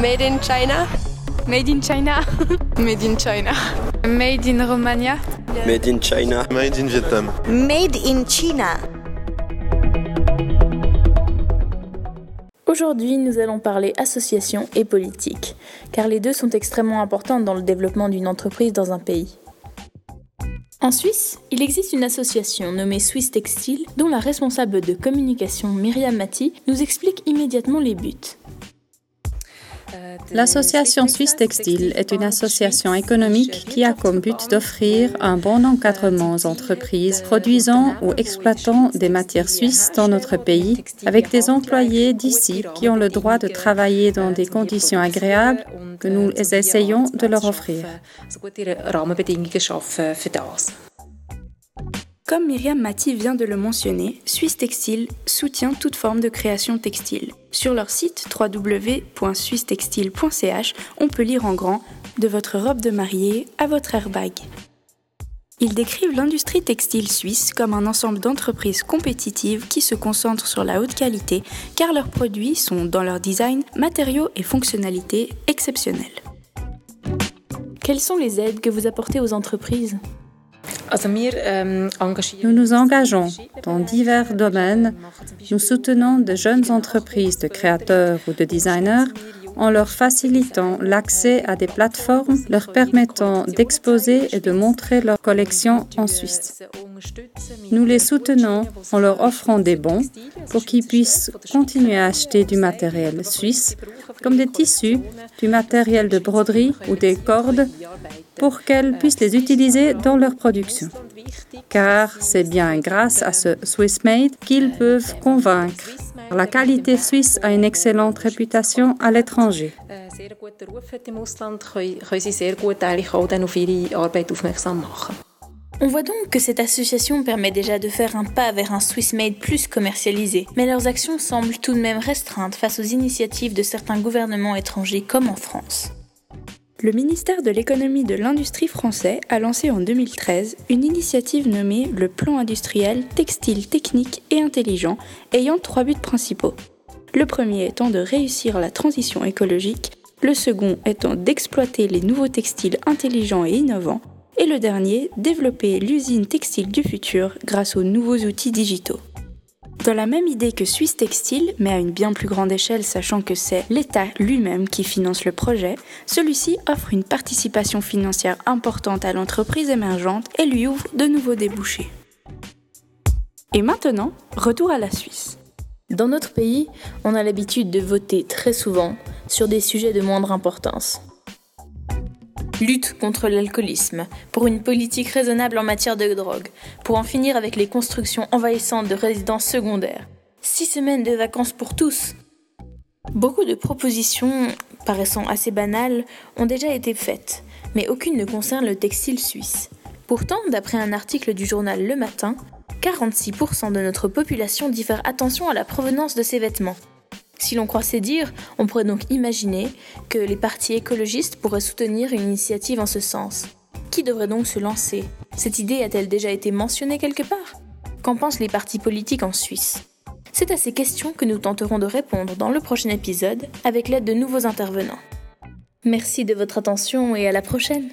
Made in China? Made in China. Made in China. Made in Romania. Made in China. Made in Vietnam. Made in China. Aujourd'hui, nous allons parler association et politique, car les deux sont extrêmement importantes dans le développement d'une entreprise dans un pays. En Suisse, il existe une association nommée Swiss Textile dont la responsable de communication Myriam Mati nous explique immédiatement les buts. L'association Suisse Textile est une association économique qui a comme but d'offrir un bon encadrement aux entreprises produisant ou exploitant des matières suisses dans notre pays avec des employés d'ici qui ont le droit de travailler dans des conditions agréables que nous essayons de leur offrir. Comme Myriam Mati vient de le mentionner, Suisse Textile soutient toute forme de création textile. Sur leur site www.suissetextile.ch, on peut lire en grand De votre robe de mariée à votre airbag. Ils décrivent l'industrie textile suisse comme un ensemble d'entreprises compétitives qui se concentrent sur la haute qualité car leurs produits sont, dans leur design, matériaux et fonctionnalités exceptionnels. Quelles sont les aides que vous apportez aux entreprises? Nous nous engageons dans divers domaines. Nous soutenons de jeunes entreprises de créateurs ou de designers en leur facilitant l'accès à des plateformes leur permettant d'exposer et de montrer leurs collections en Suisse. Nous les soutenons en leur offrant des bons pour qu'ils puissent continuer à acheter du matériel suisse, comme des tissus, du matériel de broderie ou des cordes, pour qu'elles puissent les utiliser dans leur production. Car c'est bien grâce à ce Swiss Made qu'ils peuvent convaincre la qualité suisse a une excellente réputation à l'étranger. On voit donc que cette association permet déjà de faire un pas vers un Swiss Made plus commercialisé, mais leurs actions semblent tout de même restreintes face aux initiatives de certains gouvernements étrangers comme en France. Le ministère de l'économie de l'industrie français a lancé en 2013 une initiative nommée le Plan industriel textile technique et intelligent, ayant trois buts principaux. Le premier étant de réussir la transition écologique, le second étant d'exploiter les nouveaux textiles intelligents et innovants, et le dernier, développer l'usine textile du futur grâce aux nouveaux outils digitaux. Dans la même idée que Suisse Textile, mais à une bien plus grande échelle sachant que c'est l'État lui-même qui finance le projet, celui-ci offre une participation financière importante à l'entreprise émergente et lui ouvre de nouveaux débouchés. Et maintenant, retour à la Suisse. Dans notre pays, on a l'habitude de voter très souvent sur des sujets de moindre importance lutte contre l'alcoolisme, pour une politique raisonnable en matière de drogue, pour en finir avec les constructions envahissantes de résidences secondaires, six semaines de vacances pour tous. Beaucoup de propositions, paraissant assez banales, ont déjà été faites, mais aucune ne concerne le textile suisse. Pourtant, d'après un article du journal Le Matin, 46% de notre population dit faire attention à la provenance de ses vêtements. Si l'on croit ces dires, on pourrait donc imaginer que les partis écologistes pourraient soutenir une initiative en ce sens. Qui devrait donc se lancer? Cette idée a-t-elle déjà été mentionnée quelque part? Qu'en pensent les partis politiques en Suisse? C'est à ces questions que nous tenterons de répondre dans le prochain épisode avec l'aide de nouveaux intervenants. Merci de votre attention et à la prochaine